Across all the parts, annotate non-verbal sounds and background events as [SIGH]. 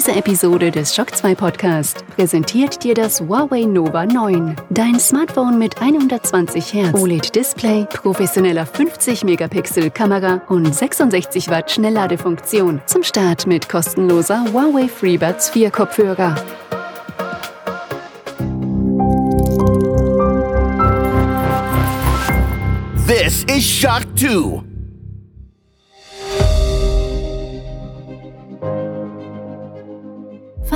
Diese Episode des Shock 2 Podcast präsentiert dir das Huawei Nova 9. Dein Smartphone mit 120 Hertz OLED-Display, professioneller 50-Megapixel Kamera und 66 Watt Schnellladefunktion. Zum Start mit kostenloser Huawei FreeBuds 4 Kopfhörer. This is Shock 2.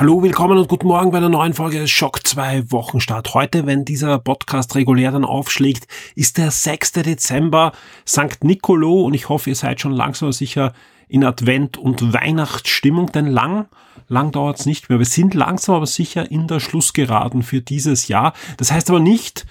Hallo, willkommen und guten Morgen bei der neuen Folge Schock 2 Wochenstart. Heute, wenn dieser Podcast regulär dann aufschlägt, ist der 6. Dezember, St. Nicolo und ich hoffe, ihr seid schon langsam sicher in Advent- und Weihnachtsstimmung, denn lang, lang dauert's nicht mehr. Wir sind langsam aber sicher in der Schlussgeraden für dieses Jahr. Das heißt aber nicht,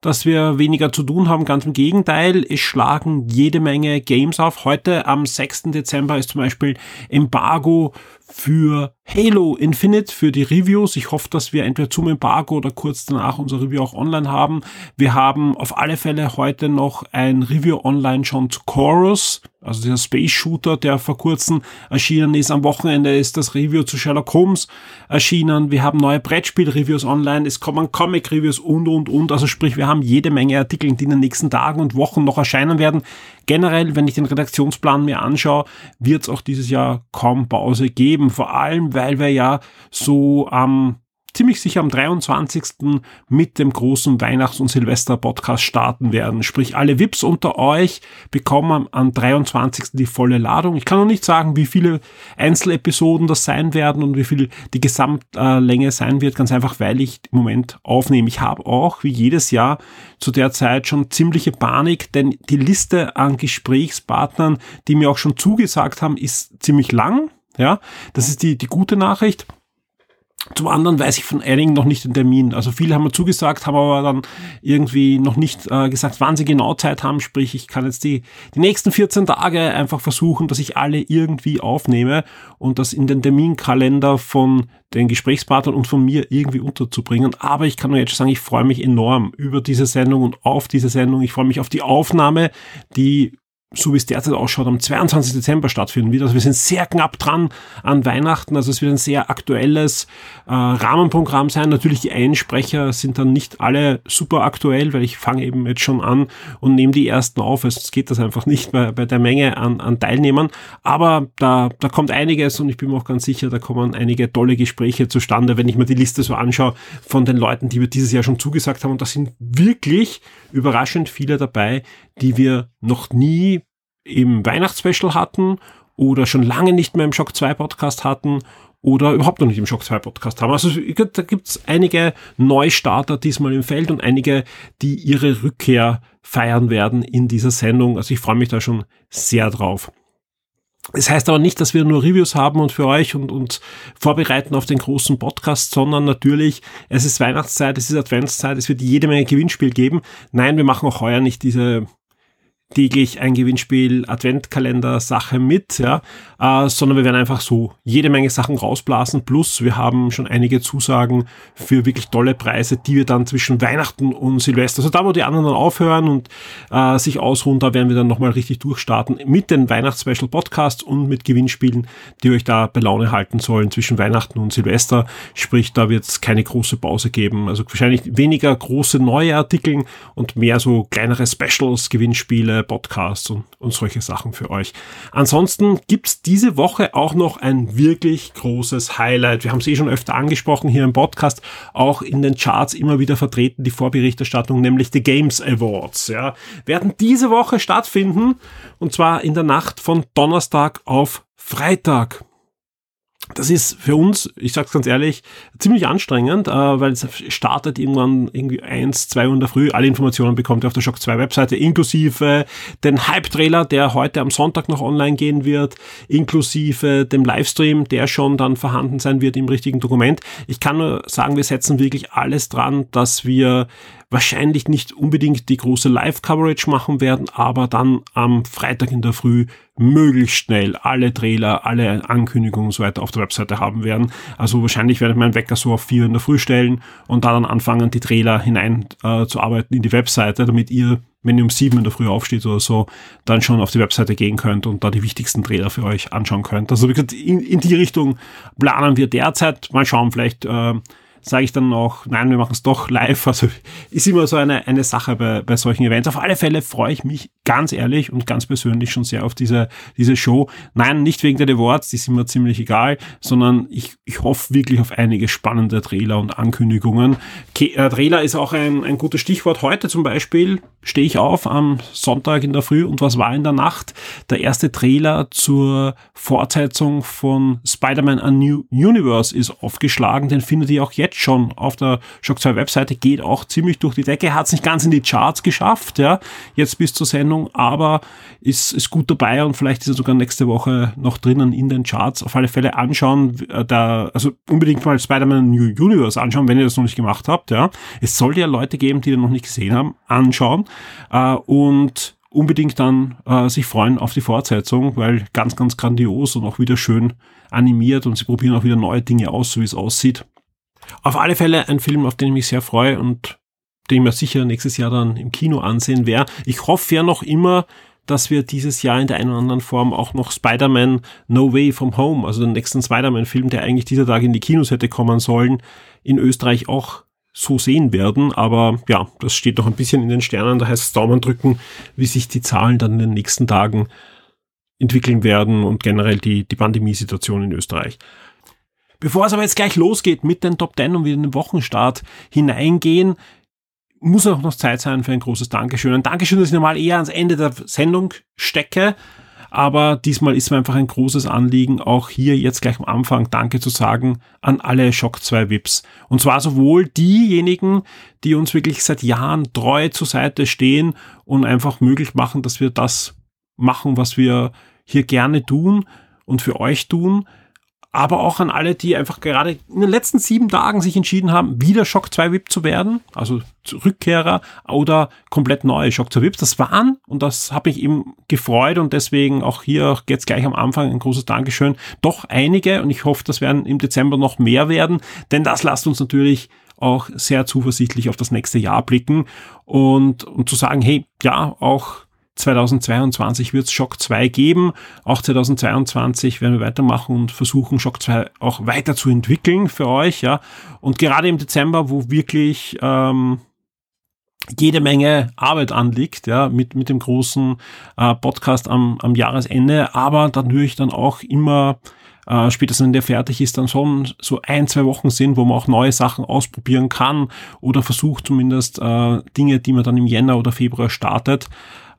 dass wir weniger zu tun haben. Ganz im Gegenteil, es schlagen jede Menge Games auf. Heute am 6. Dezember ist zum Beispiel Embargo für Halo Infinite für die Reviews. Ich hoffe, dass wir entweder zum Embargo oder kurz danach unser Review auch online haben. Wir haben auf alle Fälle heute noch ein Review online schon zu Chorus, also dieser Space Shooter, der vor kurzem erschienen ist. Am Wochenende ist das Review zu Sherlock Holmes erschienen. Wir haben neue Brettspiel-Reviews online. Es kommen Comic-Reviews und, und, und. Also sprich, wir haben jede Menge Artikel, die in den nächsten Tagen und Wochen noch erscheinen werden. Generell, wenn ich den Redaktionsplan mir anschaue, wird es auch dieses Jahr kaum Pause geben. Vor allem, weil wir ja so am ziemlich sicher am 23. mit dem großen Weihnachts- und Silvester-Podcast starten werden. Sprich, alle VIPs unter euch bekommen am 23. die volle Ladung. Ich kann noch nicht sagen, wie viele Einzelepisoden das sein werden und wie viel die Gesamtlänge sein wird, ganz einfach, weil ich im Moment aufnehme. Ich habe auch, wie jedes Jahr, zu der Zeit schon ziemliche Panik, denn die Liste an Gesprächspartnern, die mir auch schon zugesagt haben, ist ziemlich lang. Ja, das ist die, die gute Nachricht. Zum anderen weiß ich von einigen noch nicht den Termin. Also viele haben mir zugesagt, haben aber dann irgendwie noch nicht äh, gesagt, wann sie genau Zeit haben. Sprich, ich kann jetzt die, die nächsten 14 Tage einfach versuchen, dass ich alle irgendwie aufnehme und das in den Terminkalender von den Gesprächspartnern und von mir irgendwie unterzubringen. Aber ich kann nur jetzt sagen, ich freue mich enorm über diese Sendung und auf diese Sendung. Ich freue mich auf die Aufnahme, die so wie es derzeit ausschaut, am 22. Dezember stattfinden wird. Also wir sind sehr knapp dran an Weihnachten. Also es wird ein sehr aktuelles äh, Rahmenprogramm sein. Natürlich die Einsprecher sind dann nicht alle super aktuell, weil ich fange eben jetzt schon an und nehme die ersten auf. Also es geht das einfach nicht bei, bei der Menge an, an Teilnehmern. Aber da, da kommt einiges und ich bin mir auch ganz sicher, da kommen einige tolle Gespräche zustande, wenn ich mir die Liste so anschaue von den Leuten, die wir dieses Jahr schon zugesagt haben. Und da sind wirklich überraschend viele dabei, die wir noch nie im Weihnachtsspecial hatten oder schon lange nicht mehr im Shock 2 Podcast hatten oder überhaupt noch nicht im Shock 2 Podcast haben. Also da gibt's einige Neustarter diesmal im Feld und einige, die ihre Rückkehr feiern werden in dieser Sendung. Also ich freue mich da schon sehr drauf. Es das heißt aber nicht, dass wir nur Reviews haben und für euch und, und vorbereiten auf den großen Podcast, sondern natürlich, es ist Weihnachtszeit, es ist Adventszeit, es wird jede Menge Gewinnspiel geben. Nein, wir machen auch heuer nicht diese täglich ein Gewinnspiel, Adventkalender Sache mit, ja, äh, sondern wir werden einfach so jede Menge Sachen rausblasen. Plus wir haben schon einige Zusagen für wirklich tolle Preise, die wir dann zwischen Weihnachten und Silvester, also da wo die anderen dann aufhören und äh, sich ausruhen, da werden wir dann nochmal richtig durchstarten mit den Weihnachtsspecial Podcasts und mit Gewinnspielen, die euch da bei Laune halten sollen zwischen Weihnachten und Silvester. Sprich, da wird es keine große Pause geben. Also wahrscheinlich weniger große neue Artikel und mehr so kleinere Specials, Gewinnspiele, Podcasts und, und solche Sachen für euch. Ansonsten gibt's diese Woche auch noch ein wirklich großes Highlight. Wir haben es eh schon öfter angesprochen hier im Podcast, auch in den Charts immer wieder vertreten, die Vorberichterstattung, nämlich die Games Awards. Ja, werden diese Woche stattfinden und zwar in der Nacht von Donnerstag auf Freitag das ist für uns, ich sag's ganz ehrlich, ziemlich anstrengend, äh, weil es startet irgendwann irgendwie eins, zwei Uhr in der Früh. Alle Informationen bekommt ihr auf der Shock 2 Webseite, inklusive den Hype-Trailer, der heute am Sonntag noch online gehen wird, inklusive dem Livestream, der schon dann vorhanden sein wird im richtigen Dokument. Ich kann nur sagen, wir setzen wirklich alles dran, dass wir wahrscheinlich nicht unbedingt die große Live-Coverage machen werden, aber dann am Freitag in der Früh möglichst schnell alle Trailer, alle Ankündigungen und so weiter auf der Webseite haben werden. Also wahrscheinlich werde ich meinen Wecker so auf vier in der Früh stellen und da dann anfangen, die Trailer hinein äh, zu arbeiten in die Webseite, damit ihr, wenn ihr um sieben in der Früh aufsteht oder so, dann schon auf die Webseite gehen könnt und da die wichtigsten Trailer für euch anschauen könnt. Also wie gesagt, in, in die Richtung planen wir derzeit. Mal schauen, vielleicht äh, sage ich dann auch, nein, wir machen es doch live. Also ist immer so eine, eine Sache bei, bei solchen Events. Auf alle Fälle freue ich mich ganz ehrlich und ganz persönlich schon sehr auf diese, diese Show. Nein, nicht wegen der Awards, die sind mir ziemlich egal, sondern ich, ich hoffe wirklich auf einige spannende Trailer und Ankündigungen. Ke äh, Trailer ist auch ein, ein gutes Stichwort. Heute zum Beispiel stehe ich auf am Sonntag in der Früh und was war in der Nacht? Der erste Trailer zur Fortsetzung von Spider-Man A New Universe ist aufgeschlagen. Den findet ihr auch jetzt schon auf der Shock 2 Webseite. Geht auch ziemlich durch die Decke. Hat es nicht ganz in die Charts geschafft, ja, jetzt bis zur Sendung, aber ist, ist gut dabei und vielleicht ist er sogar nächste Woche noch drinnen in den Charts. Auf alle Fälle anschauen, äh, da, also unbedingt mal Spider-Man New Universe anschauen, wenn ihr das noch nicht gemacht habt, ja. Es sollte ja Leute geben, die den noch nicht gesehen haben, anschauen äh, und unbedingt dann äh, sich freuen auf die Fortsetzung, weil ganz, ganz grandios und auch wieder schön animiert und sie probieren auch wieder neue Dinge aus, so wie es aussieht. Auf alle Fälle ein Film, auf den ich mich sehr freue und den ich sicher nächstes Jahr dann im Kino ansehen werde. Ich hoffe ja noch immer, dass wir dieses Jahr in der einen oder anderen Form auch noch Spider-Man No Way From Home, also den nächsten Spider-Man-Film, der eigentlich dieser Tag in die Kinos hätte kommen sollen, in Österreich auch so sehen werden. Aber ja, das steht noch ein bisschen in den Sternen. Da heißt es Daumen drücken, wie sich die Zahlen dann in den nächsten Tagen entwickeln werden und generell die, die Pandemiesituation in Österreich. Bevor es aber jetzt gleich losgeht mit den Top 10 und wir in den Wochenstart hineingehen, muss auch noch Zeit sein für ein großes Dankeschön. Ein Dankeschön, das ich normal eher ans Ende der Sendung stecke. Aber diesmal ist mir einfach ein großes Anliegen, auch hier jetzt gleich am Anfang Danke zu sagen an alle Shock 2 VIPs. Und zwar sowohl diejenigen, die uns wirklich seit Jahren treu zur Seite stehen und einfach möglich machen, dass wir das machen, was wir hier gerne tun und für euch tun, aber auch an alle, die einfach gerade in den letzten sieben Tagen sich entschieden haben, wieder Shock 2 VIP zu werden, also Rückkehrer oder komplett neue Shock 2 VIPs. Das waren, und das habe ich eben gefreut und deswegen auch hier jetzt gleich am Anfang ein großes Dankeschön, doch einige und ich hoffe, das werden im Dezember noch mehr werden, denn das lasst uns natürlich auch sehr zuversichtlich auf das nächste Jahr blicken und, und zu sagen, hey, ja, auch 2022 wird es Shock 2 geben. Auch 2022 werden wir weitermachen und versuchen, Shock 2 auch weiter zu entwickeln für euch. Ja. Und gerade im Dezember, wo wirklich ähm, jede Menge Arbeit anliegt, ja, mit, mit dem großen äh, Podcast am, am Jahresende, aber natürlich dann auch immer äh, spätestens wenn der fertig ist, dann schon so ein, zwei Wochen sind, wo man auch neue Sachen ausprobieren kann oder versucht zumindest äh, Dinge, die man dann im Jänner oder Februar startet,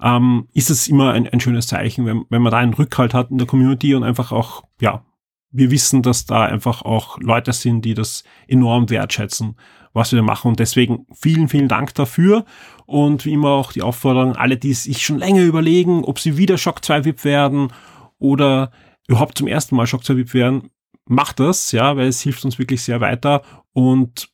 ähm, ist es immer ein, ein schönes Zeichen, wenn, wenn man da einen Rückhalt hat in der Community und einfach auch, ja, wir wissen, dass da einfach auch Leute sind, die das enorm wertschätzen, was wir machen. Und deswegen vielen, vielen Dank dafür. Und wie immer auch die Aufforderung, alle, die sich schon länger überlegen, ob sie wieder Shock 2 VIP werden oder überhaupt zum ersten Mal Shock 2 VIP werden, macht das, ja, weil es hilft uns wirklich sehr weiter. Und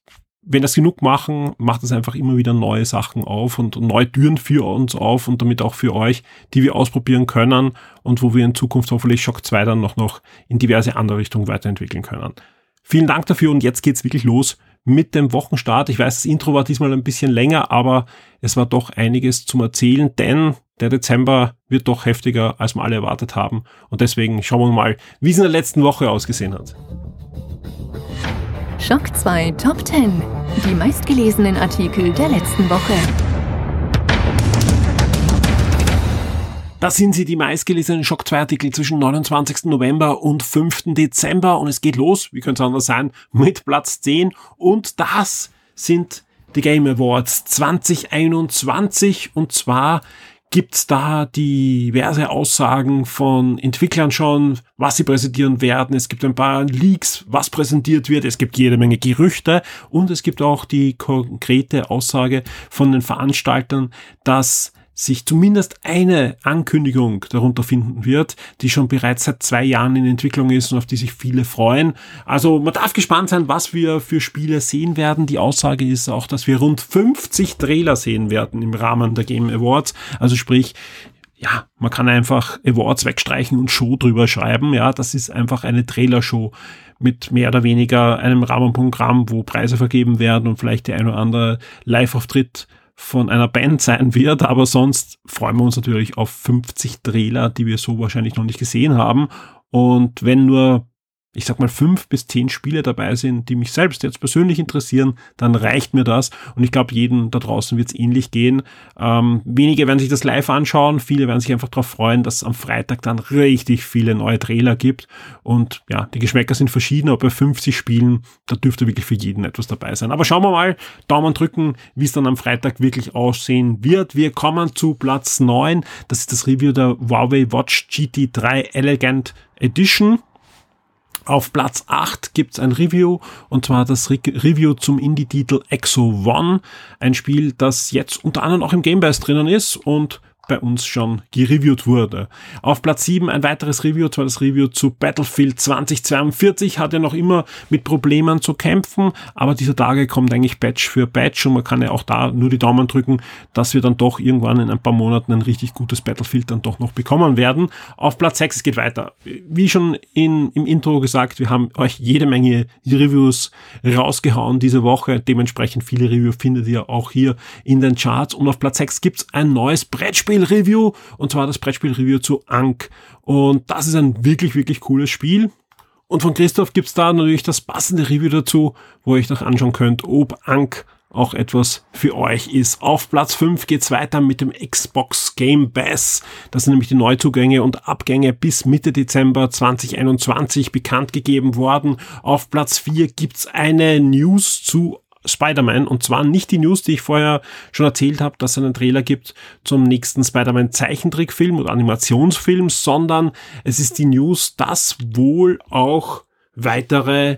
wenn das genug machen, macht es einfach immer wieder neue Sachen auf und neue Türen für uns auf und damit auch für euch, die wir ausprobieren können und wo wir in Zukunft hoffentlich Shock 2 dann noch, noch in diverse andere Richtungen weiterentwickeln können. Vielen Dank dafür und jetzt geht's wirklich los mit dem Wochenstart. Ich weiß, das Intro war diesmal ein bisschen länger, aber es war doch einiges zum Erzählen, denn der Dezember wird doch heftiger, als wir alle erwartet haben. Und deswegen schauen wir mal, wie es in der letzten Woche ausgesehen hat. Schock 2 Top 10. Die meistgelesenen Artikel der letzten Woche. Das sind sie, die meistgelesenen Schock 2 Artikel zwischen 29. November und 5. Dezember. Und es geht los, wie könnte es anders sein, mit Platz 10. Und das sind die Game Awards 2021. Und zwar gibt's da diverse Aussagen von Entwicklern schon, was sie präsentieren werden. Es gibt ein paar Leaks, was präsentiert wird. Es gibt jede Menge Gerüchte und es gibt auch die konkrete Aussage von den Veranstaltern, dass sich zumindest eine Ankündigung darunter finden wird, die schon bereits seit zwei Jahren in Entwicklung ist und auf die sich viele freuen. Also man darf gespannt sein, was wir für Spiele sehen werden. Die Aussage ist auch, dass wir rund 50 Trailer sehen werden im Rahmen der Game Awards. Also sprich, ja, man kann einfach Awards wegstreichen und Show drüber schreiben. Ja, das ist einfach eine Trailershow mit mehr oder weniger einem Rahmenprogramm, wo Preise vergeben werden und vielleicht der ein oder andere Live-Auftritt von einer Band sein wird, aber sonst freuen wir uns natürlich auf 50 Trailer, die wir so wahrscheinlich noch nicht gesehen haben. Und wenn nur ich sag mal, fünf bis zehn Spiele dabei sind, die mich selbst jetzt persönlich interessieren, dann reicht mir das. Und ich glaube, jedem da draußen wird es ähnlich gehen. Ähm, wenige werden sich das live anschauen, viele werden sich einfach darauf freuen, dass es am Freitag dann richtig viele neue Trailer gibt. Und ja, die Geschmäcker sind verschieden, aber bei 50 Spielen, da dürfte wirklich für jeden etwas dabei sein. Aber schauen wir mal, Daumen drücken, wie es dann am Freitag wirklich aussehen wird. Wir kommen zu Platz 9. Das ist das Review der Huawei Watch GT3 Elegant Edition. Auf Platz 8 gibt's ein Review und zwar das Re Review zum Indie-Titel Exo One, ein Spiel, das jetzt unter anderem auch im Game Pass drinnen ist und bei uns schon gereviewt wurde. Auf Platz 7 ein weiteres Review, zwar das Review zu Battlefield 2042, hat ja noch immer mit Problemen zu kämpfen, aber dieser Tage kommt eigentlich Batch für Batch und man kann ja auch da nur die Daumen drücken, dass wir dann doch irgendwann in ein paar Monaten ein richtig gutes Battlefield dann doch noch bekommen werden. Auf Platz 6, es geht weiter. Wie schon in, im Intro gesagt, wir haben euch jede Menge Reviews rausgehauen diese Woche, dementsprechend viele Reviews findet ihr auch hier in den Charts und auf Platz 6 gibt's ein neues Brettspiel Brettspiel-Review und zwar das Brettspiel-Review zu Ankh. Und das ist ein wirklich, wirklich cooles Spiel. Und von Christoph gibt's da natürlich das passende Review dazu, wo ihr euch noch anschauen könnt, ob Ankh auch etwas für euch ist. Auf Platz 5 geht's weiter mit dem Xbox Game Pass. Das sind nämlich die Neuzugänge und Abgänge bis Mitte Dezember 2021 bekannt gegeben worden. Auf Platz 4 gibt's eine News zu Spider-Man. Und zwar nicht die News, die ich vorher schon erzählt habe, dass es einen Trailer gibt zum nächsten Spider-Man Zeichentrickfilm oder Animationsfilm, sondern es ist die News, dass wohl auch weitere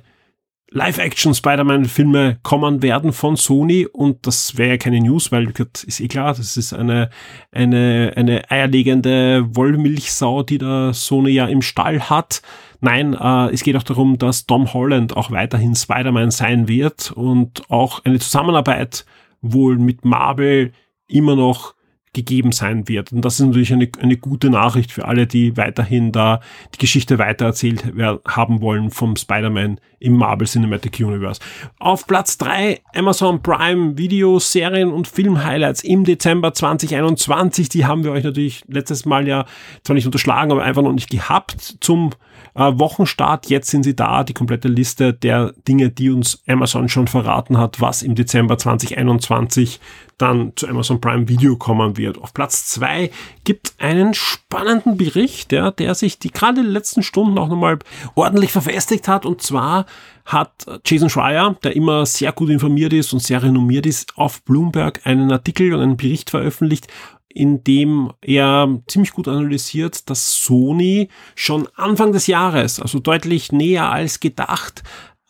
Live-Action Spider-Man-Filme kommen werden von Sony und das wäre ja keine News, weil ist eh klar, das ist eine, eine, eine eierlegende Wollmilchsau, die der Sony ja im Stall hat. Nein, äh, es geht auch darum, dass Tom Holland auch weiterhin Spider-Man sein wird und auch eine Zusammenarbeit wohl mit Marvel immer noch gegeben sein wird. Und das ist natürlich eine, eine gute Nachricht für alle, die weiterhin da die Geschichte weitererzählt haben wollen vom Spider-Man im Marvel Cinematic Universe. Auf Platz drei Amazon Prime Video, Serien und Film-Highlights im Dezember 2021. Die haben wir euch natürlich letztes Mal ja zwar nicht unterschlagen, aber einfach noch nicht gehabt zum äh, Wochenstart. Jetzt sind sie da, die komplette Liste der Dinge, die uns Amazon schon verraten hat, was im Dezember 2021 dann zu Amazon Prime Video kommen wird. Auf Platz zwei gibt einen spannenden Bericht, ja, der sich die gerade den letzten Stunden auch nochmal ordentlich verfestigt hat. Und zwar hat Jason Schreier, der immer sehr gut informiert ist und sehr renommiert ist, auf Bloomberg einen Artikel und einen Bericht veröffentlicht, in dem er ziemlich gut analysiert, dass Sony schon Anfang des Jahres, also deutlich näher als gedacht,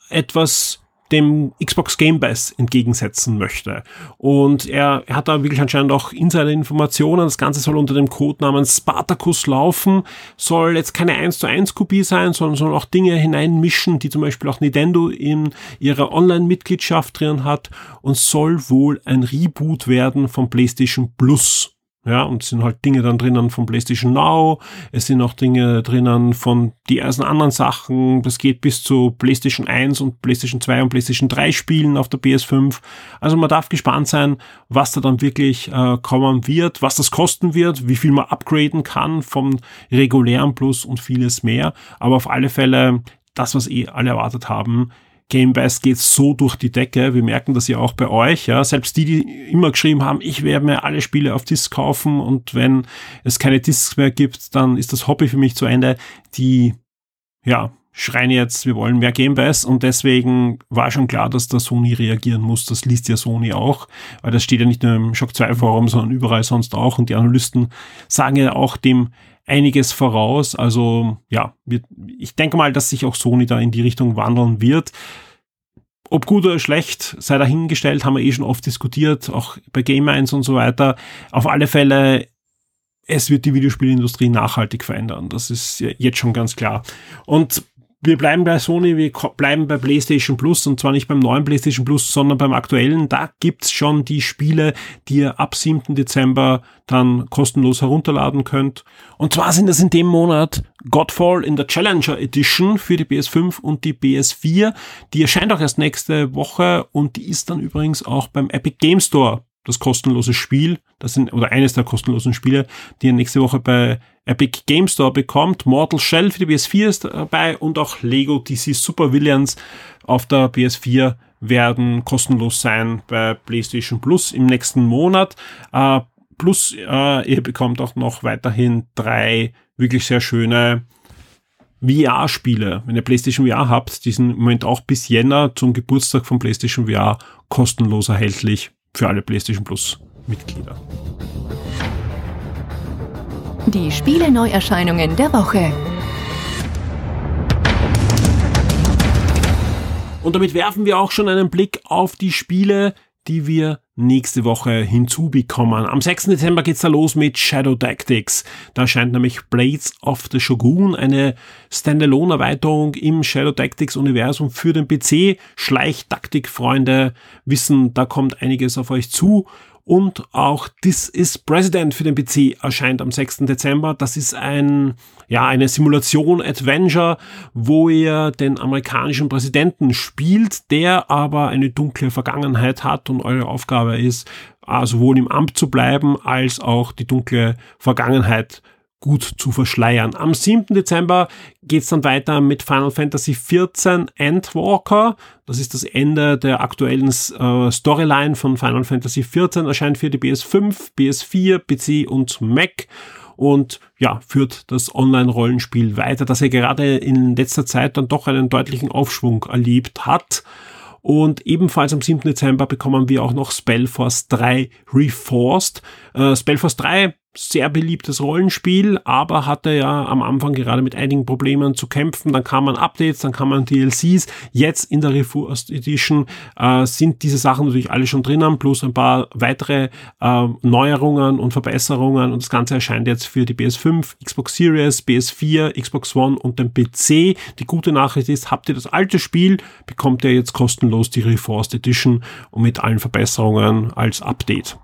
etwas dem Xbox Game Pass entgegensetzen möchte. Und er, er hat da wirklich anscheinend auch Insider-Informationen. Das Ganze soll unter dem Codenamen Spartacus laufen, soll jetzt keine 1 zu 1 Kopie sein, sondern soll auch Dinge hineinmischen, die zum Beispiel auch Nintendo in ihrer Online-Mitgliedschaft drin hat und soll wohl ein Reboot werden von PlayStation Plus. Ja, und es sind halt Dinge dann drinnen von PlayStation Now, es sind auch Dinge drinnen von diversen anderen Sachen, das geht bis zu PlayStation 1 und PlayStation 2 und PlayStation 3 Spielen auf der PS5. Also man darf gespannt sein, was da dann wirklich äh, kommen wird, was das kosten wird, wie viel man upgraden kann vom regulären Plus und vieles mehr. Aber auf alle Fälle das, was eh alle erwartet haben, Game Pass geht so durch die Decke. Wir merken das ja auch bei euch. Ja. Selbst die, die immer geschrieben haben, ich werde mir alle Spiele auf Disc kaufen und wenn es keine Discs mehr gibt, dann ist das Hobby für mich zu Ende. Die, ja, schreien jetzt, wir wollen mehr Game Pass und deswegen war schon klar, dass da Sony reagieren muss. Das liest ja Sony auch, weil das steht ja nicht nur im Shock 2 Forum, sondern überall sonst auch und die Analysten sagen ja auch dem einiges voraus. Also ja, ich denke mal, dass sich auch Sony da in die Richtung wandeln wird. ob gut oder schlecht, sei dahingestellt, haben wir eh schon oft diskutiert, auch bei Game 1 und so weiter. Auf alle Fälle, es wird die Videospielindustrie nachhaltig verändern. Das ist jetzt schon ganz klar. Und wir bleiben bei Sony, wir bleiben bei PlayStation Plus und zwar nicht beim neuen PlayStation Plus, sondern beim aktuellen. Da gibt's schon die Spiele, die ihr ab 7. Dezember dann kostenlos herunterladen könnt. Und zwar sind das in dem Monat Godfall in der Challenger Edition für die PS5 und die PS4. Die erscheint auch erst nächste Woche und die ist dann übrigens auch beim Epic Game Store das kostenlose Spiel, das sind, oder eines der kostenlosen Spiele, die ihr nächste Woche bei Epic Game Store bekommt. Mortal Shell für die PS4 ist dabei und auch Lego DC Super Villains auf der PS4 werden kostenlos sein bei PlayStation Plus im nächsten Monat. Äh, plus äh, ihr bekommt auch noch weiterhin drei wirklich sehr schöne VR-Spiele. Wenn ihr PlayStation VR habt, die sind im Moment auch bis Jänner zum Geburtstag von PlayStation VR kostenlos erhältlich für alle PlayStation Plus Mitglieder. Die Spiele Neuerscheinungen der Woche. Und damit werfen wir auch schon einen Blick auf die Spiele, die wir nächste Woche hinzubekommen. Am 6. Dezember geht's da los mit Shadow Tactics. Da erscheint nämlich Blades of the Shogun, eine Standalone-Erweiterung im Shadow Tactics-Universum für den PC. Schleichtaktik-Freunde wissen, da kommt einiges auf euch zu. Und auch This is President für den PC erscheint am 6. Dezember. Das ist ein, ja, eine Simulation-Adventure, wo ihr den amerikanischen Präsidenten spielt, der aber eine dunkle Vergangenheit hat und eure Aufgabe ist, sowohl im Amt zu bleiben, als auch die dunkle Vergangenheit gut zu verschleiern. Am 7. Dezember geht's dann weiter mit Final Fantasy XIV Endwalker. Das ist das Ende der aktuellen äh, Storyline von Final Fantasy XIV. Erscheint für die PS5, PS4, PC und Mac und ja, führt das Online-Rollenspiel weiter, das er gerade in letzter Zeit dann doch einen deutlichen Aufschwung erlebt hat. Und ebenfalls am 7. Dezember bekommen wir auch noch Spellforce 3 Reforced. Äh, Spellforce 3 sehr beliebtes Rollenspiel, aber hatte ja am Anfang gerade mit einigen Problemen zu kämpfen. Dann kam man Updates, dann kam man DLCs. Jetzt in der Reforced Edition äh, sind diese Sachen natürlich alle schon drinnen, plus ein paar weitere äh, Neuerungen und Verbesserungen. Und das Ganze erscheint jetzt für die PS5, Xbox Series, PS4, Xbox One und den PC. Die gute Nachricht ist, habt ihr das alte Spiel, bekommt ihr jetzt kostenlos die Reforced Edition und mit allen Verbesserungen als Update.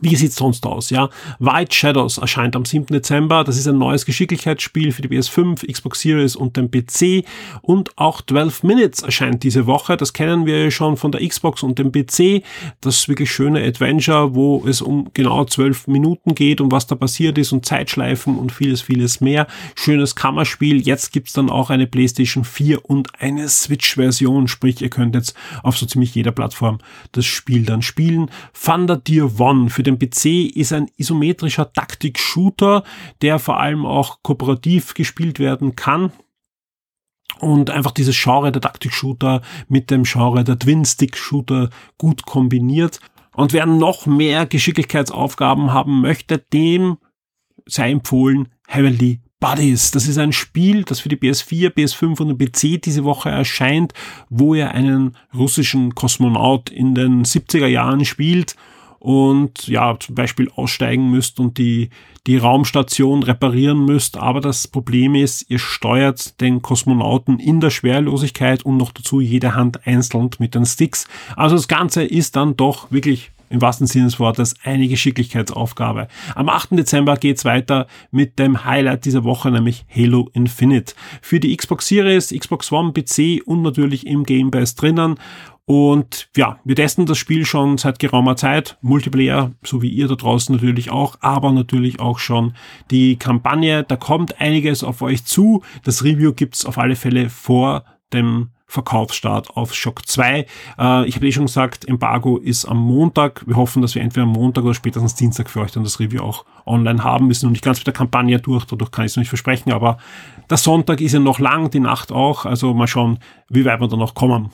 Wie sieht's sonst aus? Ja, White Shadows erscheint am 7. Dezember. Das ist ein neues Geschicklichkeitsspiel für die PS5, Xbox Series und den PC. Und auch 12 Minutes erscheint diese Woche. Das kennen wir schon von der Xbox und dem PC. Das wirklich schöne Adventure, wo es um genau 12 Minuten geht und was da passiert ist und Zeitschleifen und vieles, vieles mehr. Schönes Kammerspiel. Jetzt gibt's dann auch eine PlayStation 4 und eine Switch-Version. Sprich, ihr könnt jetzt auf so ziemlich jeder Plattform das Spiel dann spielen. Thunder Deer One für den PC ist ein isometrischer Taktik-Shooter, der vor allem auch kooperativ gespielt werden kann und einfach dieses Genre der Taktik-Shooter mit dem Genre der Twin-Stick-Shooter gut kombiniert. Und wer noch mehr Geschicklichkeitsaufgaben haben möchte, dem sei empfohlen Heavenly Buddies. Das ist ein Spiel, das für die PS4, PS5 und den PC diese Woche erscheint, wo ihr einen russischen Kosmonaut in den 70er Jahren spielt und ja, zum Beispiel aussteigen müsst und die, die Raumstation reparieren müsst. Aber das Problem ist, ihr steuert den Kosmonauten in der Schwerlosigkeit und noch dazu jede Hand einzeln mit den Sticks. Also das Ganze ist dann doch wirklich im wahrsten Sinne des Wortes eine Geschicklichkeitsaufgabe. Am 8. Dezember geht's weiter mit dem Highlight dieser Woche, nämlich Halo Infinite. Für die Xbox Series, Xbox One, PC und natürlich im Game Pass drinnen. Und ja, wir testen das Spiel schon seit geraumer Zeit. Multiplayer, so wie ihr da draußen natürlich auch, aber natürlich auch schon die Kampagne. Da kommt einiges auf euch zu. Das Review gibt's auf alle Fälle vor dem Verkaufsstart auf Shock 2. Äh, ich habe eh schon gesagt, Embargo ist am Montag. Wir hoffen, dass wir entweder am Montag oder spätestens Dienstag für euch dann das Review auch online haben. Wir sind noch nicht ganz mit der Kampagne durch, dadurch kann ich es noch nicht versprechen, aber der Sonntag ist ja noch lang, die Nacht auch. Also mal schauen, wie weit wir da noch kommen.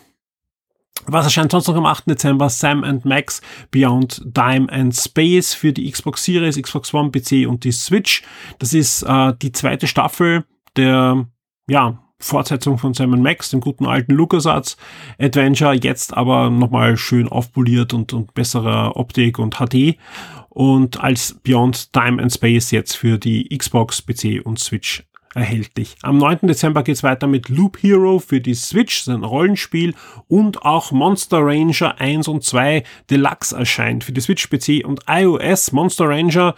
Was erscheint sonst noch am 8. Dezember? Sam and Max Beyond Time and Space für die Xbox Series, Xbox One, PC und die Switch. Das ist äh, die zweite Staffel der ja, Fortsetzung von Simon Max, dem guten alten LucasArts Adventure, jetzt aber nochmal schön aufpoliert und, und besserer Optik und HD und als Beyond Time and Space jetzt für die Xbox, PC und Switch erhältlich. Am 9. Dezember geht's weiter mit Loop Hero für die Switch, sein Rollenspiel und auch Monster Ranger 1 und 2 Deluxe erscheint für die Switch, PC und iOS. Monster Ranger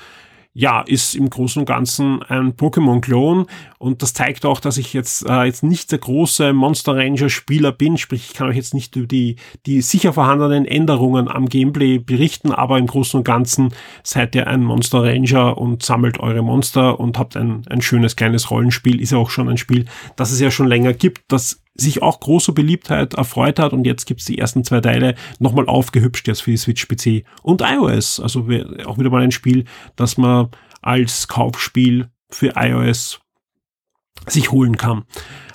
ja, ist im Großen und Ganzen ein Pokémon-Klon und das zeigt auch, dass ich jetzt, äh, jetzt nicht der große Monster Ranger-Spieler bin, sprich ich kann euch jetzt nicht über die, die sicher vorhandenen Änderungen am Gameplay berichten, aber im Großen und Ganzen seid ihr ein Monster Ranger und sammelt eure Monster und habt ein, ein schönes kleines Rollenspiel, ist ja auch schon ein Spiel, das es ja schon länger gibt, das sich auch große Beliebtheit erfreut hat und jetzt gibt's die ersten zwei Teile nochmal aufgehübscht jetzt für die Switch PC und iOS. Also auch wieder mal ein Spiel, das man als Kaufspiel für iOS sich holen kann.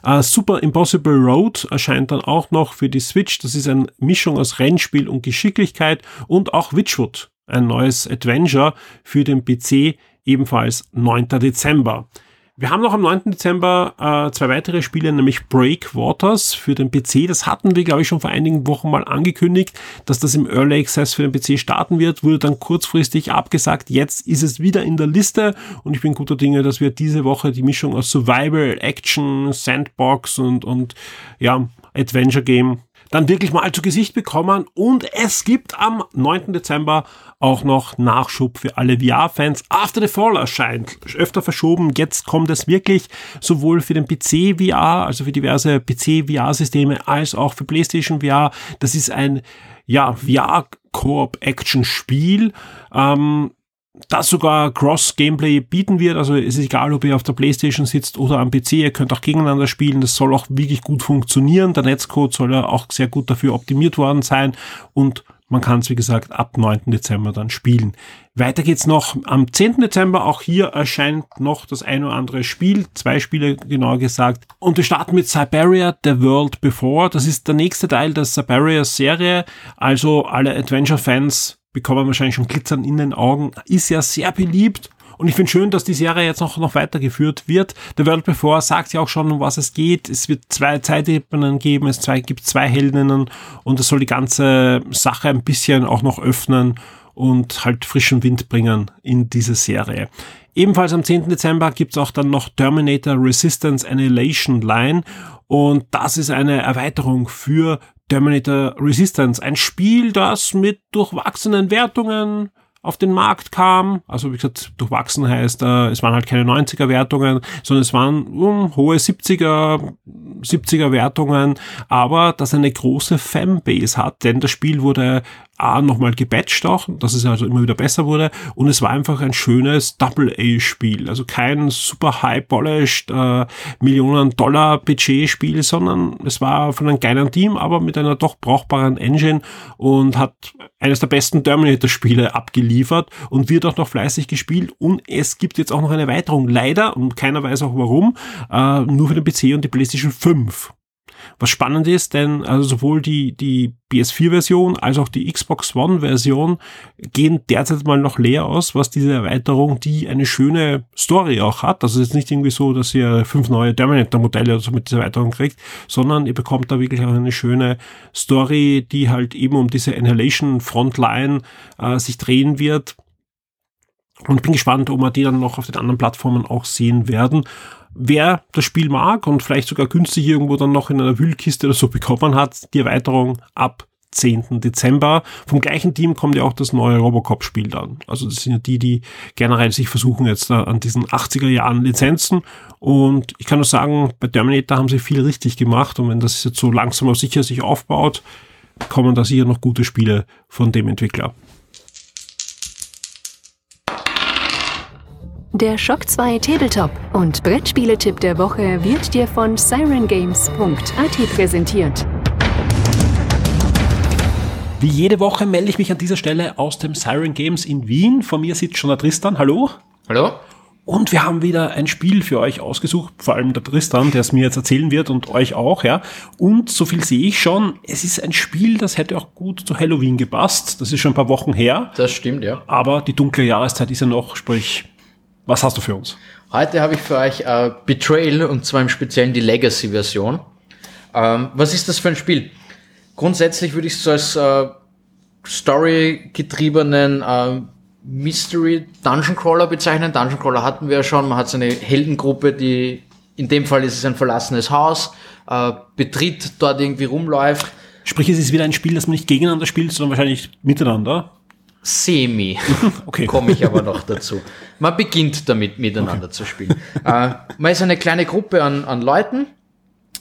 Uh, Super Impossible Road erscheint dann auch noch für die Switch. Das ist eine Mischung aus Rennspiel und Geschicklichkeit und auch Witchwood, ein neues Adventure für den PC, ebenfalls 9. Dezember. Wir haben noch am 9. Dezember äh, zwei weitere Spiele, nämlich Breakwaters für den PC. Das hatten wir, glaube ich, schon vor einigen Wochen mal angekündigt, dass das im Early Access für den PC starten wird, wurde dann kurzfristig abgesagt. Jetzt ist es wieder in der Liste und ich bin guter Dinge, dass wir diese Woche die Mischung aus Survival, Action, Sandbox und, und ja, Adventure Game dann wirklich mal zu Gesicht bekommen. Und es gibt am 9. Dezember auch noch Nachschub für alle VR-Fans. After the Fall erscheint, öfter verschoben. Jetzt kommt es wirklich sowohl für den PC VR, also für diverse PC VR-Systeme, als auch für PlayStation VR. Das ist ein ja, VR-Koop-Action-Spiel. Ähm, das sogar Cross-Gameplay bieten wird. Also es ist egal, ob ihr auf der Playstation sitzt oder am PC, ihr könnt auch gegeneinander spielen. Das soll auch wirklich gut funktionieren. Der Netzcode soll ja auch sehr gut dafür optimiert worden sein und man kann es, wie gesagt, ab 9. Dezember dann spielen. Weiter geht's noch am 10. Dezember. Auch hier erscheint noch das ein oder andere Spiel. Zwei Spiele genauer gesagt. Und wir starten mit Siberia, The World Before. Das ist der nächste Teil der Siberia Serie. Also alle Adventure-Fans bekommen wahrscheinlich schon Glitzern in den Augen, ist ja sehr beliebt. Und ich finde schön, dass die Serie jetzt noch, noch weitergeführt wird. The World Before sagt ja auch schon, um was es geht. Es wird zwei Zeitebenen geben, es zwei, gibt zwei Heldinnen und es soll die ganze Sache ein bisschen auch noch öffnen und halt frischen Wind bringen in diese Serie. Ebenfalls am 10. Dezember gibt's auch dann noch Terminator Resistance Annihilation Line und das ist eine Erweiterung für Terminator Resistance. Ein Spiel, das mit durchwachsenen Wertungen auf den Markt kam. Also wie gesagt, durchwachsen heißt, äh, es waren halt keine 90er Wertungen, sondern es waren um, hohe 70er, 70er Wertungen, aber das eine große Fanbase hat, denn das Spiel wurde A nochmal gepatcht auch, dass es also immer wieder besser wurde. Und es war einfach ein schönes Double-A-Spiel, also kein super high-polished äh, Millionen-Dollar-Budget-Spiel, sondern es war von einem kleinen Team, aber mit einer doch brauchbaren Engine und hat eines der besten Terminator-Spiele abgeliefert und wird auch noch fleißig gespielt. Und es gibt jetzt auch noch eine Erweiterung, leider, und keiner weiß auch warum, äh, nur für den PC und die PlayStation 5. Was spannend ist, denn also sowohl die, die PS4-Version als auch die Xbox One-Version gehen derzeit mal noch leer aus, was diese Erweiterung, die eine schöne Story auch hat. Also es ist nicht irgendwie so, dass ihr fünf neue Terminator-Modelle oder so mit dieser Erweiterung kriegt, sondern ihr bekommt da wirklich auch eine schöne Story, die halt eben um diese Annihilation Frontline äh, sich drehen wird. Und bin gespannt, ob wir die dann noch auf den anderen Plattformen auch sehen werden wer das Spiel mag und vielleicht sogar günstig irgendwo dann noch in einer Wühlkiste oder so bekommen hat, die Erweiterung ab 10. Dezember. Vom gleichen Team kommt ja auch das neue Robocop-Spiel dann. Also das sind ja die, die generell sich versuchen jetzt an diesen 80er Jahren Lizenzen. Und ich kann nur sagen, bei Terminator haben sie viel richtig gemacht. Und wenn das jetzt so langsam aber sicher sich aufbaut, kommen da sicher noch gute Spiele von dem Entwickler. Der Shock 2 Tabletop und Brettspieletipp der Woche wird dir von sirengames.at präsentiert. Wie jede Woche melde ich mich an dieser Stelle aus dem Siren Games in Wien. Vor mir sitzt schon der Tristan. Hallo. Hallo. Und wir haben wieder ein Spiel für euch ausgesucht, vor allem der Tristan, der es mir jetzt erzählen wird und euch auch, ja. Und so viel sehe ich schon, es ist ein Spiel, das hätte auch gut zu Halloween gepasst. Das ist schon ein paar Wochen her. Das stimmt, ja. Aber die dunkle Jahreszeit ist ja noch, sprich was hast du für uns? Heute habe ich für euch äh, Betrayal und zwar im Speziellen die Legacy-Version. Ähm, was ist das für ein Spiel? Grundsätzlich würde ich es so als äh, Story-getriebenen äh, Mystery Dungeon Crawler bezeichnen. Dungeon Crawler hatten wir ja schon. Man hat so eine Heldengruppe, die in dem Fall ist es ein verlassenes Haus, äh, betritt, dort irgendwie rumläuft. Sprich, es ist wieder ein Spiel, das man nicht gegeneinander spielt, sondern wahrscheinlich miteinander. Semi. [LAUGHS] Okay. Komme ich aber noch dazu. Man beginnt damit, miteinander zu spielen. Äh, man ist eine kleine Gruppe an, an Leuten.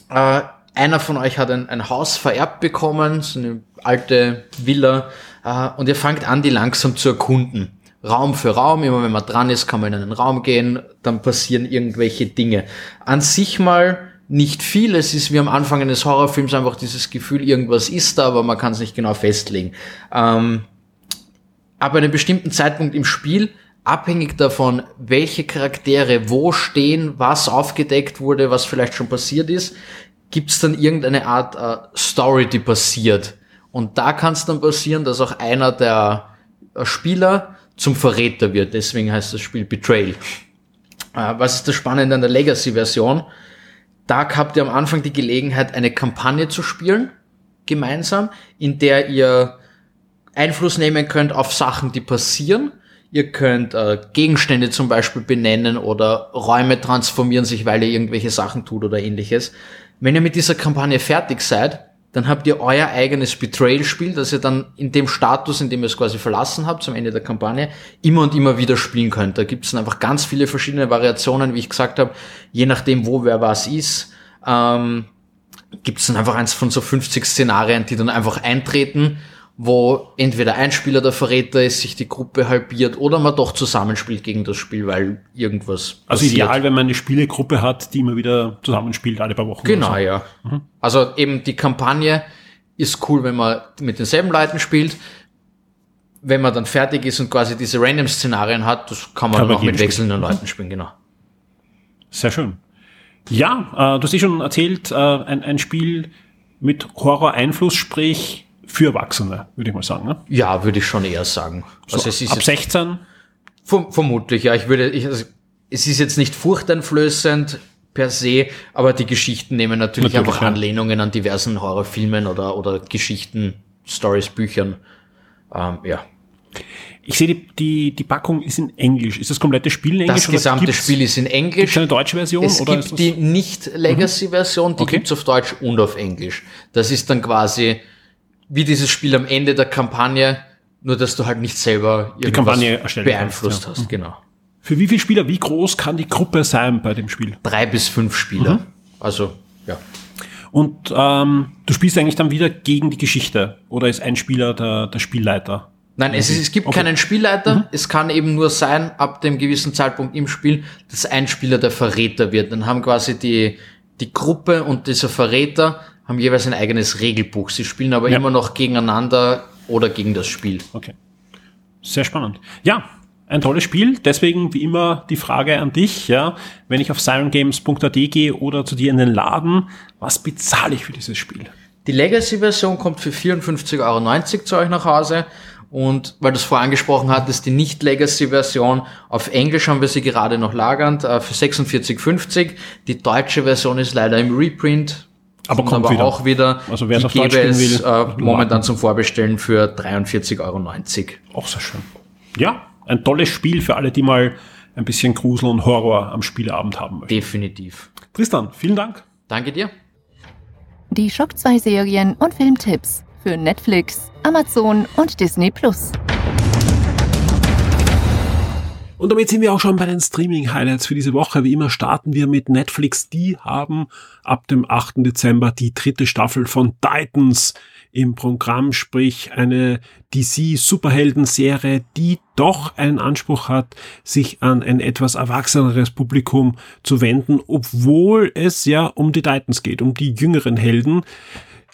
Äh, einer von euch hat ein, ein Haus vererbt bekommen, so eine alte Villa, äh, und ihr fangt an, die langsam zu erkunden. Raum für Raum, immer wenn man dran ist, kann man in einen Raum gehen, dann passieren irgendwelche Dinge. An sich mal nicht viel, es ist wie am Anfang eines Horrorfilms einfach dieses Gefühl, irgendwas ist da, aber man kann es nicht genau festlegen. Ähm, an einem bestimmten Zeitpunkt im Spiel, abhängig davon, welche Charaktere wo stehen, was aufgedeckt wurde, was vielleicht schon passiert ist, gibt es dann irgendeine Art äh, Story, die passiert. Und da kann es dann passieren, dass auch einer der äh, Spieler zum Verräter wird. Deswegen heißt das Spiel Betrayal. Äh, was ist das Spannende an der Legacy-Version? Da habt ihr am Anfang die Gelegenheit, eine Kampagne zu spielen, gemeinsam, in der ihr Einfluss nehmen könnt auf Sachen, die passieren. Ihr könnt äh, Gegenstände zum Beispiel benennen oder Räume transformieren sich, weil ihr irgendwelche Sachen tut oder ähnliches. Wenn ihr mit dieser Kampagne fertig seid, dann habt ihr euer eigenes Betrayal-Spiel, das ihr dann in dem Status, in dem ihr es quasi verlassen habt, zum Ende der Kampagne, immer und immer wieder spielen könnt. Da gibt es einfach ganz viele verschiedene Variationen, wie ich gesagt habe, je nachdem, wo wer was ist. Ähm, gibt es dann einfach eins von so 50 Szenarien, die dann einfach eintreten wo entweder ein Spieler der Verräter ist, sich die Gruppe halbiert oder man doch zusammenspielt gegen das Spiel, weil irgendwas Also passiert. ideal, wenn man eine Spielegruppe hat, die immer wieder zusammenspielt, alle paar Wochen. Genau, so. ja. Mhm. Also eben die Kampagne ist cool, wenn man mit denselben Leuten spielt. Wenn man dann fertig ist und quasi diese Random-Szenarien hat, das kann man auch mit wechselnden spielen. Leuten spielen, genau. Sehr schön. Ja, äh, du hast eh schon erzählt, äh, ein, ein Spiel mit Horror-Einfluss, sprich für Erwachsene, würde ich mal sagen. Ne? Ja, würde ich schon eher sagen. So, also es ist ab 16? Verm vermutlich, ja. Ich würde, ich, also, es ist jetzt nicht furchteinflößend per se, aber die Geschichten nehmen natürlich, natürlich einfach ja. Anlehnungen an diversen Horrorfilmen oder, oder Geschichten, Stories, Büchern. Ähm, ja. Ich sehe, die, die, die Packung ist in Englisch. Ist das komplette Spiel in Englisch? Das gesamte Spiel ist in Englisch. Gibt es eine deutsche Version? Es oder gibt die Nicht-Legacy-Version, die okay. gibt's auf Deutsch und auf Englisch. Das ist dann quasi wie dieses Spiel am Ende der Kampagne, nur dass du halt nicht selber die Kampagne beeinflusst kannst, ja. hast, genau. Für wie viele Spieler, wie groß kann die Gruppe sein bei dem Spiel? Drei bis fünf Spieler. Mhm. Also, ja. Und ähm, du spielst eigentlich dann wieder gegen die Geschichte oder ist ein Spieler der, der Spielleiter? Nein, es, ist, es gibt okay. keinen Spielleiter. Mhm. Es kann eben nur sein, ab dem gewissen Zeitpunkt im Spiel, dass ein Spieler der Verräter wird. Dann haben quasi die, die Gruppe und dieser Verräter haben jeweils ein eigenes Regelbuch. Sie spielen aber ja. immer noch gegeneinander oder gegen das Spiel. Okay. Sehr spannend. Ja, ein tolles Spiel. Deswegen wie immer die Frage an dich, ja, wenn ich auf sirengames.at gehe oder zu dir in den Laden, was bezahle ich für dieses Spiel? Die Legacy-Version kommt für 54,90 Euro zu euch nach Hause. Und weil du es vorher angesprochen hattest, die Nicht-Legacy-Version, auf Englisch haben wir sie gerade noch lagernd, äh, für 46,50. Die deutsche Version ist leider im Reprint aber kommt aber wieder. auch wieder. Also wer es auf Deutsch spielen will, äh, momentan zum Vorbestellen für 43,90 Euro. Auch sehr schön. Ja, ein tolles Spiel für alle, die mal ein bisschen Grusel und Horror am Spieleabend haben möchten. Definitiv. Tristan, vielen Dank. Danke dir. Die Schock 2 Serien und Filmtipps für Netflix, Amazon und Disney Plus. Und damit sind wir auch schon bei den Streaming-Highlights für diese Woche. Wie immer starten wir mit Netflix. Die haben ab dem 8. Dezember die dritte Staffel von Titans im Programm, sprich eine DC-Superhelden-Serie, die doch einen Anspruch hat, sich an ein etwas erwachseneres Publikum zu wenden, obwohl es ja um die Titans geht, um die jüngeren Helden.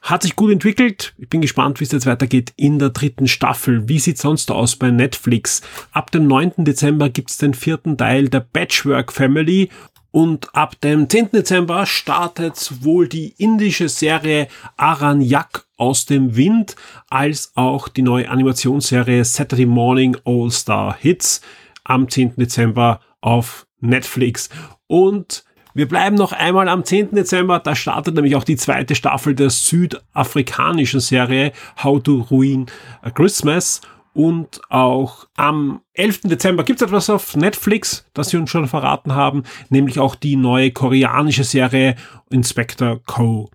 Hat sich gut entwickelt. Ich bin gespannt, wie es jetzt weitergeht in der dritten Staffel. Wie sieht sonst aus bei Netflix? Ab dem 9. Dezember gibt's den vierten Teil der Patchwork Family und ab dem 10. Dezember startet wohl die indische Serie Aranyak aus dem Wind, als auch die neue Animationsserie Saturday Morning All Star Hits am 10. Dezember auf Netflix. Und wir bleiben noch einmal am 10. Dezember, da startet nämlich auch die zweite Staffel der südafrikanischen Serie How to Ruin a Christmas. Und auch am 11. Dezember gibt es etwas auf Netflix, das sie uns schon verraten haben, nämlich auch die neue koreanische Serie Inspector Co.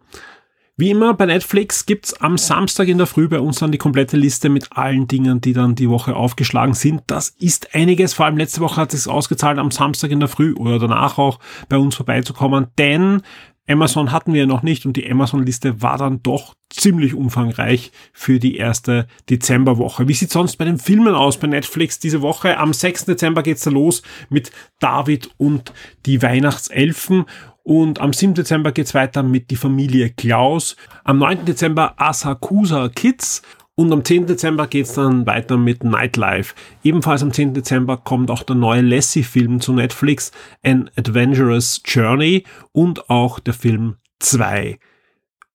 Wie immer bei Netflix gibt's am Samstag in der Früh bei uns dann die komplette Liste mit allen Dingen, die dann die Woche aufgeschlagen sind. Das ist einiges, vor allem letzte Woche hat es ausgezahlt, am Samstag in der Früh oder danach auch bei uns vorbeizukommen, denn Amazon hatten wir noch nicht und die Amazon-Liste war dann doch ziemlich umfangreich für die erste Dezemberwoche. Wie sieht sonst bei den Filmen aus bei Netflix diese Woche? Am 6. Dezember geht's da los mit David und die Weihnachtselfen und am 7. Dezember geht's weiter mit die Familie Klaus. Am 9. Dezember Asakusa Kids. Und am 10. Dezember geht's dann weiter mit Nightlife. Ebenfalls am 10. Dezember kommt auch der neue Lassie-Film zu Netflix, An Adventurous Journey und auch der Film 2.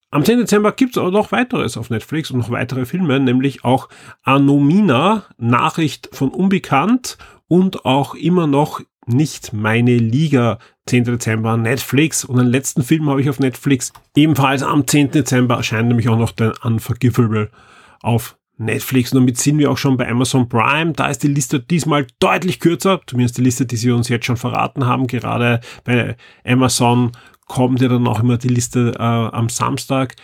Am 10. Dezember gibt's auch noch weiteres auf Netflix und noch weitere Filme, nämlich auch Anomina, Nachricht von Unbekannt und auch immer noch nicht meine Liga. 10. Dezember Netflix und den letzten Film habe ich auf Netflix. Ebenfalls am 10. Dezember erscheint nämlich auch noch der Unforgivable auf Netflix. Und damit sind wir auch schon bei Amazon Prime. Da ist die Liste diesmal deutlich kürzer, zumindest die Liste, die sie uns jetzt schon verraten haben. Gerade bei Amazon kommt ja dann auch immer die Liste äh, am Samstag.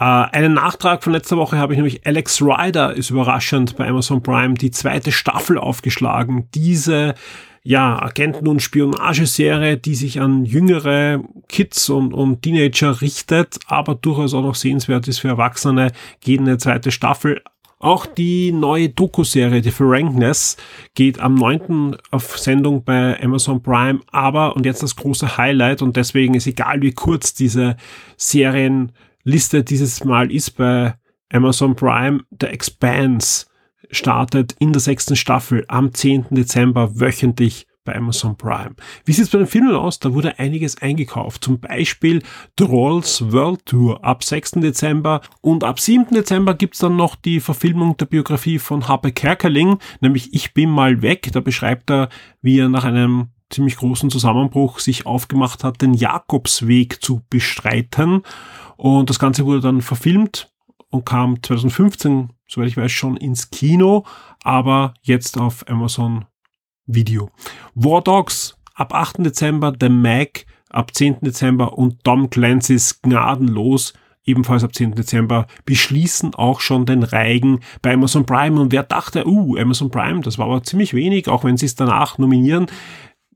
Äh, einen Nachtrag von letzter Woche habe ich nämlich Alex Rider ist überraschend bei Amazon Prime die zweite Staffel aufgeschlagen. Diese ja, Agenten- und Spionageserie, die sich an jüngere Kids und, und Teenager richtet, aber durchaus auch noch sehenswert ist für Erwachsene, geht in eine zweite Staffel. Auch die neue Doku-Serie, die Frankness, geht am 9. auf Sendung bei Amazon Prime, aber, und jetzt das große Highlight, und deswegen ist egal wie kurz diese Serienliste dieses Mal ist bei Amazon Prime, The Expanse startet in der sechsten Staffel am 10. Dezember wöchentlich bei Amazon Prime. Wie sieht es bei den Filmen aus? Da wurde einiges eingekauft. Zum Beispiel Trolls World Tour ab 6. Dezember und ab 7. Dezember gibt's dann noch die Verfilmung der Biografie von Harpe Kerkeling, nämlich Ich bin mal weg. Da beschreibt er, wie er nach einem ziemlich großen Zusammenbruch sich aufgemacht hat, den Jakobsweg zu bestreiten. Und das Ganze wurde dann verfilmt und kam 2015 soweit ich weiß, schon ins Kino, aber jetzt auf Amazon Video. War Dogs ab 8. Dezember, The Mac ab 10. Dezember und Tom Clancy's Gnadenlos ebenfalls ab 10. Dezember beschließen auch schon den Reigen bei Amazon Prime. Und wer dachte, uh, Amazon Prime, das war aber ziemlich wenig, auch wenn sie es danach nominieren.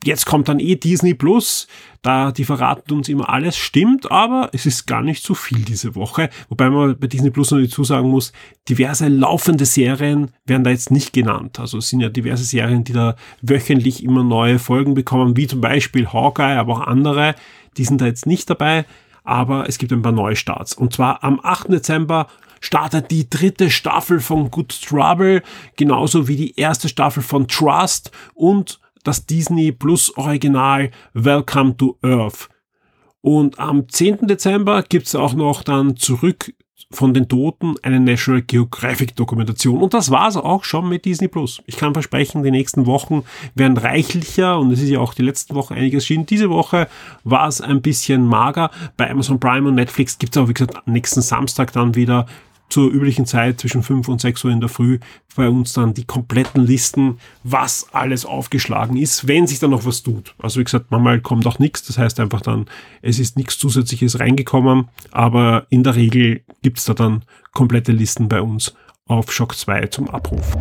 Jetzt kommt dann eh Disney Plus, da die verraten uns immer alles, stimmt, aber es ist gar nicht so viel diese Woche. Wobei man bei Disney Plus noch dazu sagen muss, diverse laufende Serien werden da jetzt nicht genannt. Also es sind ja diverse Serien, die da wöchentlich immer neue Folgen bekommen, wie zum Beispiel Hawkeye, aber auch andere, die sind da jetzt nicht dabei. Aber es gibt ein paar Neustarts. Und zwar am 8. Dezember startet die dritte Staffel von Good Trouble, genauso wie die erste Staffel von Trust und das Disney Plus Original Welcome to Earth. Und am 10. Dezember gibt's auch noch dann zurück von den Toten eine National Geographic Dokumentation. Und das war's auch schon mit Disney Plus. Ich kann versprechen, die nächsten Wochen werden reichlicher und es ist ja auch die letzten Wochen einiges erschienen. Diese Woche war es ein bisschen mager. Bei Amazon Prime und Netflix gibt's auch, wie gesagt, nächsten Samstag dann wieder zur üblichen Zeit zwischen 5 und 6 Uhr in der Früh bei uns dann die kompletten Listen, was alles aufgeschlagen ist, wenn sich dann noch was tut. Also wie gesagt, manchmal kommt auch nichts, das heißt einfach dann, es ist nichts Zusätzliches reingekommen, aber in der Regel gibt's da dann komplette Listen bei uns auf Shock 2 zum Abruf.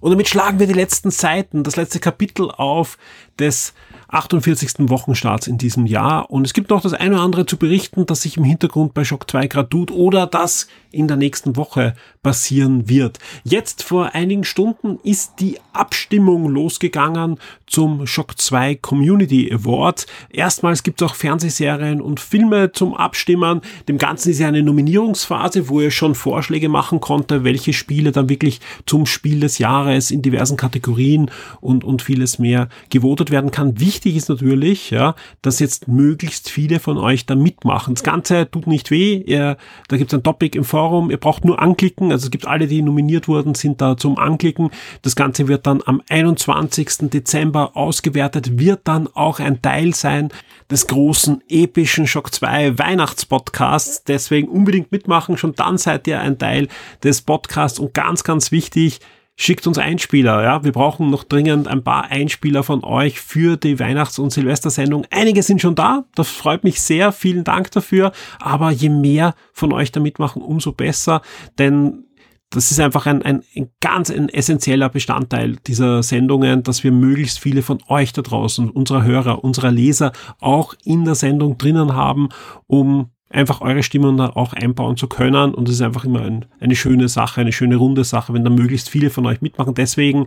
Und damit schlagen wir die letzten Seiten, das letzte Kapitel auf des 48. Wochenstarts in diesem Jahr. Und es gibt noch das eine oder andere zu berichten, das sich im Hintergrund bei Shock 2 gerade tut oder das in der nächsten Woche passieren wird. Jetzt vor einigen Stunden ist die Abstimmung losgegangen zum Shock 2 Community Award. Erstmals gibt es auch Fernsehserien und Filme zum Abstimmen. Dem Ganzen ist ja eine Nominierungsphase, wo ihr schon Vorschläge machen konnte, welche Spiele dann wirklich zum Spiel des Jahres Genres, in diversen Kategorien und, und vieles mehr gewotet werden kann. Wichtig ist natürlich, ja, dass jetzt möglichst viele von euch da mitmachen. Das Ganze tut nicht weh. Ihr, da gibt es ein Topic im Forum. Ihr braucht nur anklicken. Also es gibt alle, die nominiert wurden, sind da zum Anklicken. Das Ganze wird dann am 21. Dezember ausgewertet, wird dann auch ein Teil sein des großen epischen Shock 2 Weihnachtspodcasts. Deswegen unbedingt mitmachen. Schon dann seid ihr ein Teil des Podcasts und ganz, ganz wichtig, schickt uns Einspieler. Ja, wir brauchen noch dringend ein paar Einspieler von euch für die Weihnachts- und Silvestersendung. Einige sind schon da. Das freut mich sehr. Vielen Dank dafür. Aber je mehr von euch da mitmachen, umso besser. Denn das ist einfach ein, ein, ein ganz ein essentieller Bestandteil dieser Sendungen, dass wir möglichst viele von euch da draußen, unserer Hörer, unserer Leser auch in der Sendung drinnen haben, um einfach eure Stimmen da auch einbauen zu können. Und es ist einfach immer ein, eine schöne Sache, eine schöne runde Sache, wenn da möglichst viele von euch mitmachen. Deswegen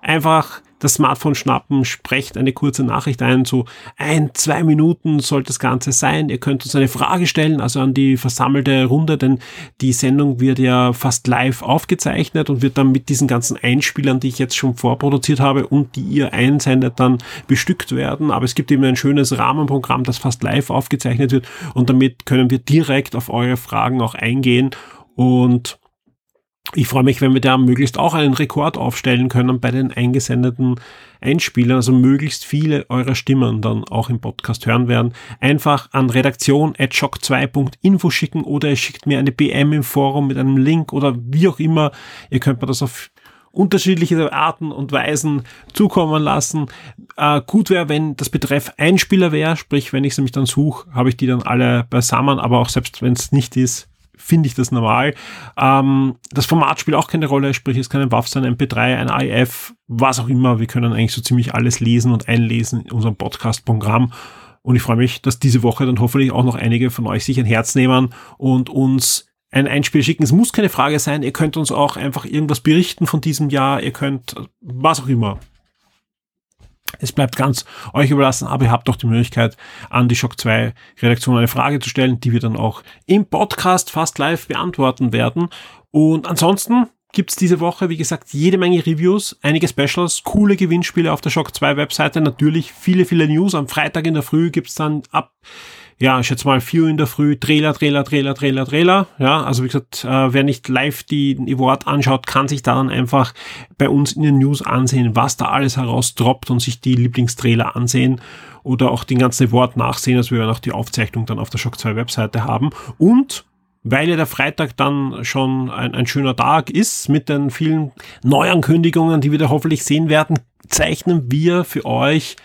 einfach das Smartphone schnappen, sprecht eine kurze Nachricht ein, so ein, zwei Minuten soll das Ganze sein. Ihr könnt uns eine Frage stellen, also an die versammelte Runde, denn die Sendung wird ja fast live aufgezeichnet und wird dann mit diesen ganzen Einspielern, die ich jetzt schon vorproduziert habe und die ihr einsendet, dann bestückt werden. Aber es gibt eben ein schönes Rahmenprogramm, das fast live aufgezeichnet wird und damit können wir direkt auf eure Fragen auch eingehen und ich freue mich, wenn wir da möglichst auch einen Rekord aufstellen können bei den eingesendeten Einspielern, also möglichst viele eurer Stimmen dann auch im Podcast hören werden. Einfach an redaktion.shock2.info schicken oder ihr schickt mir eine BM im Forum mit einem Link oder wie auch immer. Ihr könnt mir das auf unterschiedliche Arten und Weisen zukommen lassen. Äh, gut wäre, wenn das Betreff Einspieler wäre, sprich, wenn ich sie mich dann suche, habe ich die dann alle beisammen, aber auch selbst wenn es nicht ist, finde ich das normal. Ähm, das Format spielt auch keine Rolle, sprich es kann ein WAV sein, ein MP3, ein IF, was auch immer. Wir können eigentlich so ziemlich alles lesen und einlesen in unserem Podcast-Programm. Und ich freue mich, dass diese Woche dann hoffentlich auch noch einige von euch sich ein Herz nehmen und uns ein Einspiel schicken. Es muss keine Frage sein. Ihr könnt uns auch einfach irgendwas berichten von diesem Jahr. Ihr könnt was auch immer. Es bleibt ganz euch überlassen, aber ihr habt doch die Möglichkeit, an die Shock 2 Redaktion eine Frage zu stellen, die wir dann auch im Podcast fast live beantworten werden. Und ansonsten gibt's diese Woche, wie gesagt, jede Menge Reviews, einige Specials, coole Gewinnspiele auf der Shock 2 Webseite, natürlich viele, viele News. Am Freitag in der Früh gibt's dann ab ja, ich schätze mal 4 Uhr in der Früh, Trailer, Trailer, Trailer, Trailer, Trailer. Ja, also wie gesagt, äh, wer nicht live die Award anschaut, kann sich da dann einfach bei uns in den News ansehen, was da alles herausdroppt und sich die Lieblingstrailer ansehen oder auch den ganzen Award nachsehen, also wir werden auch die Aufzeichnung dann auf der Shock 2 Webseite haben. Und weil ja der Freitag dann schon ein, ein schöner Tag ist mit den vielen Neuankündigungen, die wir da hoffentlich sehen werden, zeichnen wir für euch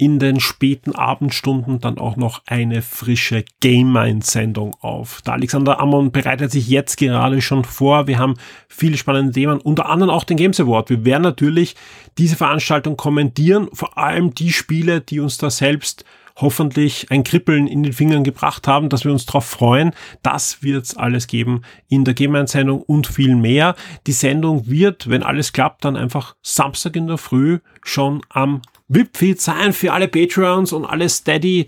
in den späten Abendstunden dann auch noch eine frische Game Mind Sendung auf. Der Alexander Ammon bereitet sich jetzt gerade schon vor. Wir haben viele spannende Themen, unter anderem auch den Games Award. Wir werden natürlich diese Veranstaltung kommentieren, vor allem die Spiele, die uns da selbst hoffentlich ein Kribbeln in den Fingern gebracht haben, dass wir uns darauf freuen. Das wird's alles geben in der Game-Sendung und viel mehr. Die Sendung wird, wenn alles klappt, dann einfach Samstag in der Früh schon am VIP-Feed sein für alle Patreons und alle Steady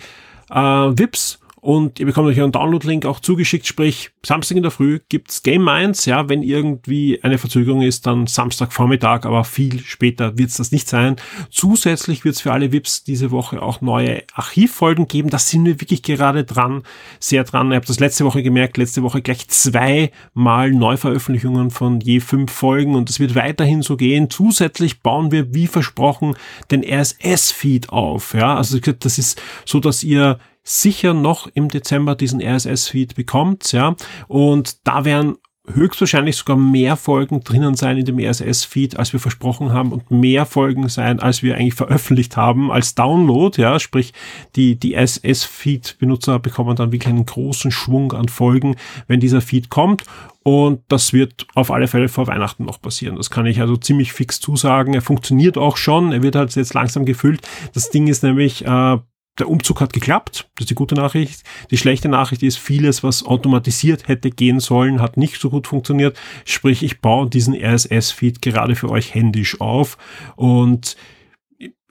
äh, VIPs und ihr bekommt euch einen Download-Link auch zugeschickt, sprich Samstag in der Früh gibt's Game Minds, ja, wenn irgendwie eine Verzögerung ist, dann Samstagvormittag, aber viel später wird's das nicht sein. Zusätzlich wird's für alle VIPs diese Woche auch neue Archivfolgen geben, da sind wir wirklich gerade dran, sehr dran. Ich habe das letzte Woche gemerkt, letzte Woche gleich zweimal Neuveröffentlichungen von je fünf Folgen und es wird weiterhin so gehen. Zusätzlich bauen wir, wie versprochen, den RSS-Feed auf, ja, also das ist so, dass ihr sicher noch im Dezember diesen RSS-Feed bekommt, ja. Und da werden höchstwahrscheinlich sogar mehr Folgen drinnen sein in dem RSS-Feed, als wir versprochen haben und mehr Folgen sein, als wir eigentlich veröffentlicht haben als Download, ja, sprich die, die RSS-Feed-Benutzer bekommen dann wirklich einen großen Schwung an Folgen, wenn dieser Feed kommt und das wird auf alle Fälle vor Weihnachten noch passieren. Das kann ich also ziemlich fix zusagen. Er funktioniert auch schon. Er wird halt jetzt langsam gefüllt. Das Ding ist nämlich, äh, der Umzug hat geklappt, das ist die gute Nachricht. Die schlechte Nachricht ist, vieles, was automatisiert hätte gehen sollen, hat nicht so gut funktioniert. Sprich, ich baue diesen RSS-Feed gerade für euch händisch auf und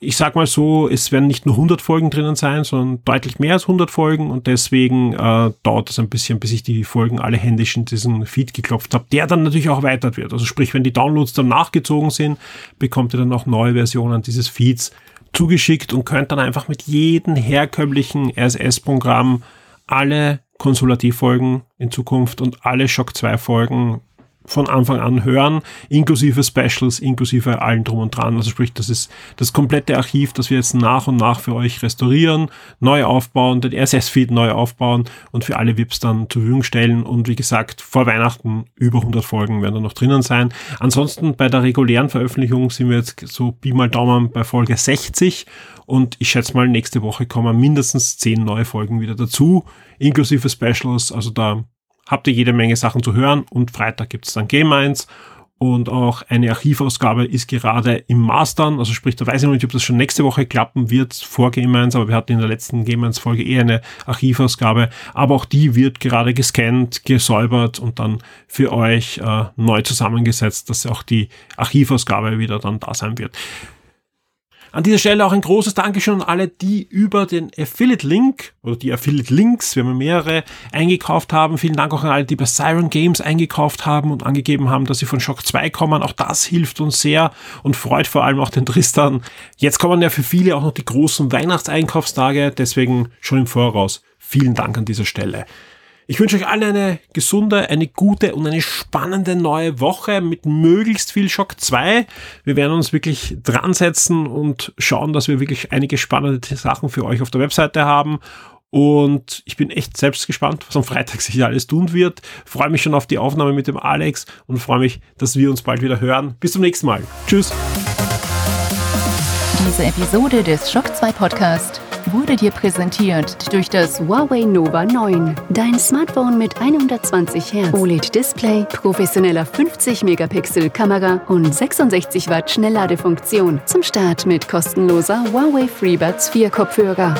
ich sag mal so, es werden nicht nur 100 Folgen drinnen sein, sondern deutlich mehr als 100 Folgen und deswegen äh, dauert es ein bisschen, bis ich die Folgen alle händisch in diesen Feed geklopft habe, der dann natürlich auch erweitert wird. Also sprich, wenn die Downloads dann nachgezogen sind, bekommt ihr dann auch neue Versionen dieses Feeds zugeschickt und könnt dann einfach mit jedem herkömmlichen RSS-Programm alle Konsulativfolgen in Zukunft und alle Shock 2 Folgen von Anfang an hören, inklusive Specials, inklusive allen drum und dran. Also sprich, das ist das komplette Archiv, das wir jetzt nach und nach für euch restaurieren, neu aufbauen, den RSS-Feed neu aufbauen und für alle VIPs dann zur Verfügung stellen. Und wie gesagt, vor Weihnachten über 100 Folgen werden da noch drinnen sein. Ansonsten bei der regulären Veröffentlichung sind wir jetzt so Pi mal Daumen bei Folge 60 und ich schätze mal, nächste Woche kommen mindestens 10 neue Folgen wieder dazu, inklusive Specials. Also da habt ihr jede Menge Sachen zu hören und Freitag gibt's dann Game 1 und auch eine Archivausgabe ist gerade im Mastern, also sprich, da weiß ich noch nicht, ob das schon nächste Woche klappen wird vor Game 1, aber wir hatten in der letzten Game 1 Folge eher eine Archivausgabe, aber auch die wird gerade gescannt, gesäubert und dann für euch äh, neu zusammengesetzt, dass auch die Archivausgabe wieder dann da sein wird. An dieser Stelle auch ein großes Dankeschön an alle, die über den Affiliate-Link oder die Affiliate-Links, wir haben mehrere, eingekauft haben. Vielen Dank auch an alle, die bei Siren Games eingekauft haben und angegeben haben, dass sie von Shock 2 kommen. Auch das hilft uns sehr und freut vor allem auch den Tristan. Jetzt kommen ja für viele auch noch die großen Weihnachtseinkaufstage, deswegen schon im Voraus. Vielen Dank an dieser Stelle. Ich wünsche euch allen eine gesunde, eine gute und eine spannende neue Woche mit möglichst viel Schock 2. Wir werden uns wirklich dran setzen und schauen, dass wir wirklich einige spannende Sachen für euch auf der Webseite haben. Und ich bin echt selbst gespannt, was am Freitag sich alles tun wird. Freue mich schon auf die Aufnahme mit dem Alex und freue mich, dass wir uns bald wieder hören. Bis zum nächsten Mal. Tschüss. Diese Episode des Schock 2 Podcast wurde dir präsentiert durch das Huawei Nova 9. Dein Smartphone mit 120 Hertz OLED-Display, professioneller 50-Megapixel-Kamera und 66 Watt Schnellladefunktion. Zum Start mit kostenloser Huawei FreeBuds 4 Kopfhörer.